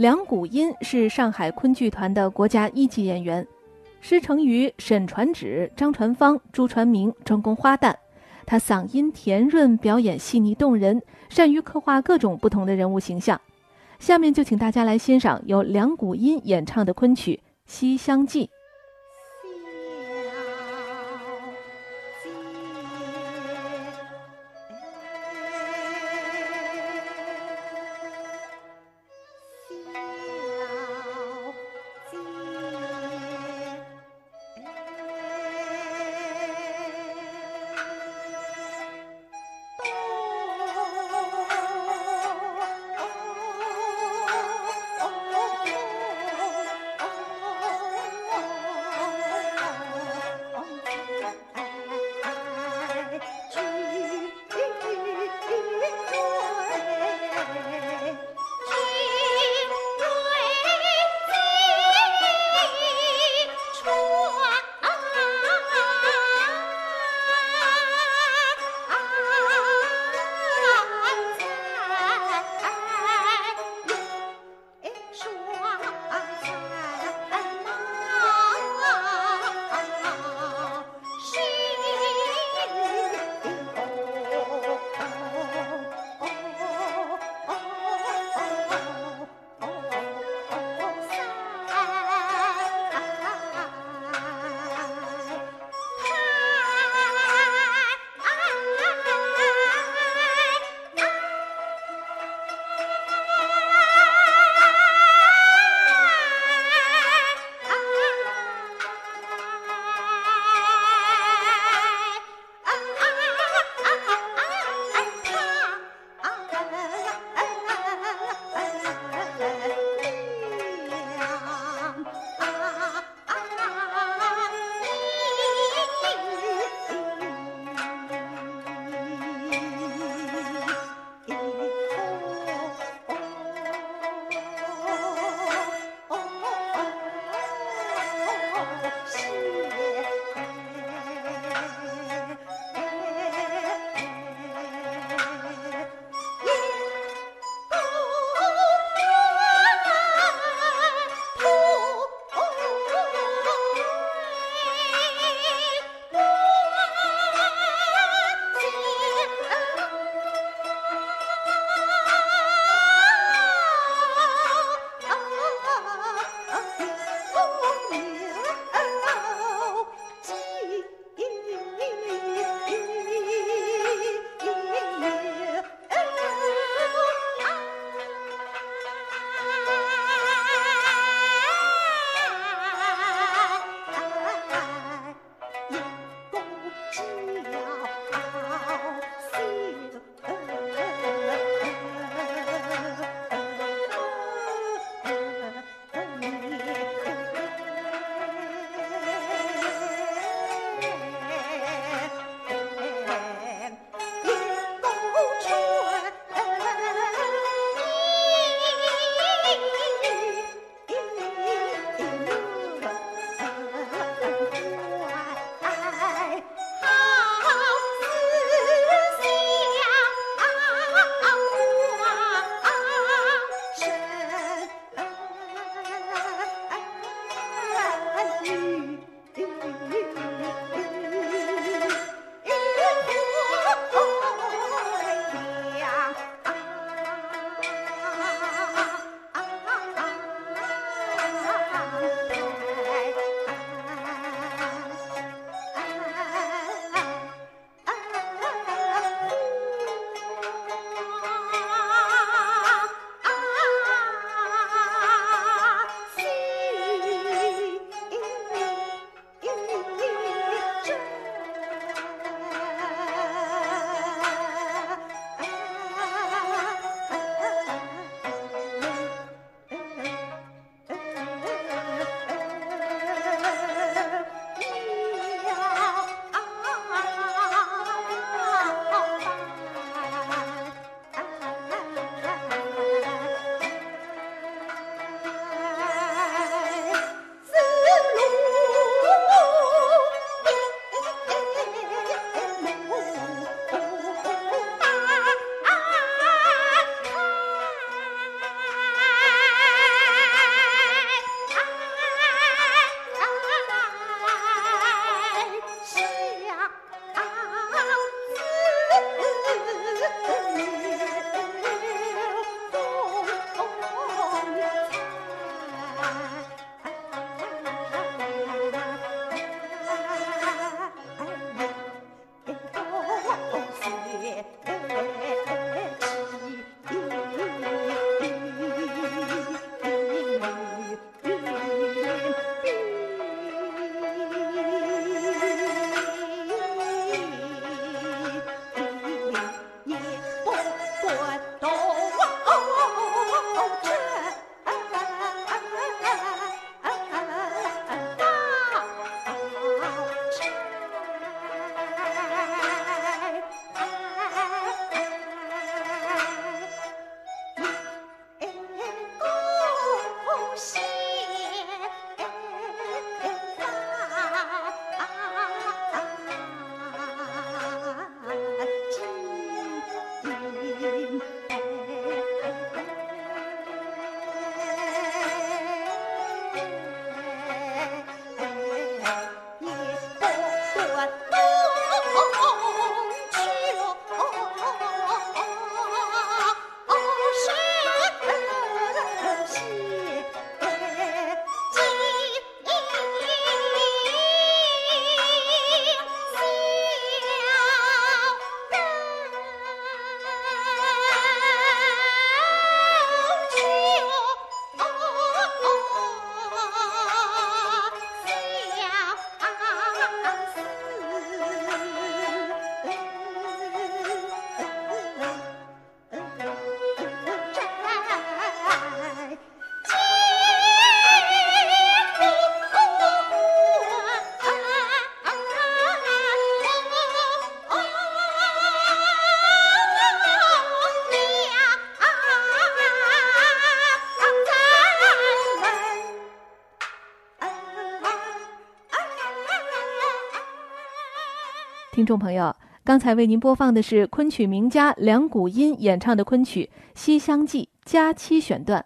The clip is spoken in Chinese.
梁谷音是上海昆剧团的国家一级演员，师承于沈传芷、张传芳、朱传明，专攻花旦。他嗓音甜润，表演细腻动人，善于刻画各种不同的人物形象。下面就请大家来欣赏由梁谷音演唱的昆曲《西厢记》。听众朋友，刚才为您播放的是昆曲名家梁谷音演唱的昆曲《西厢记·佳期》选段。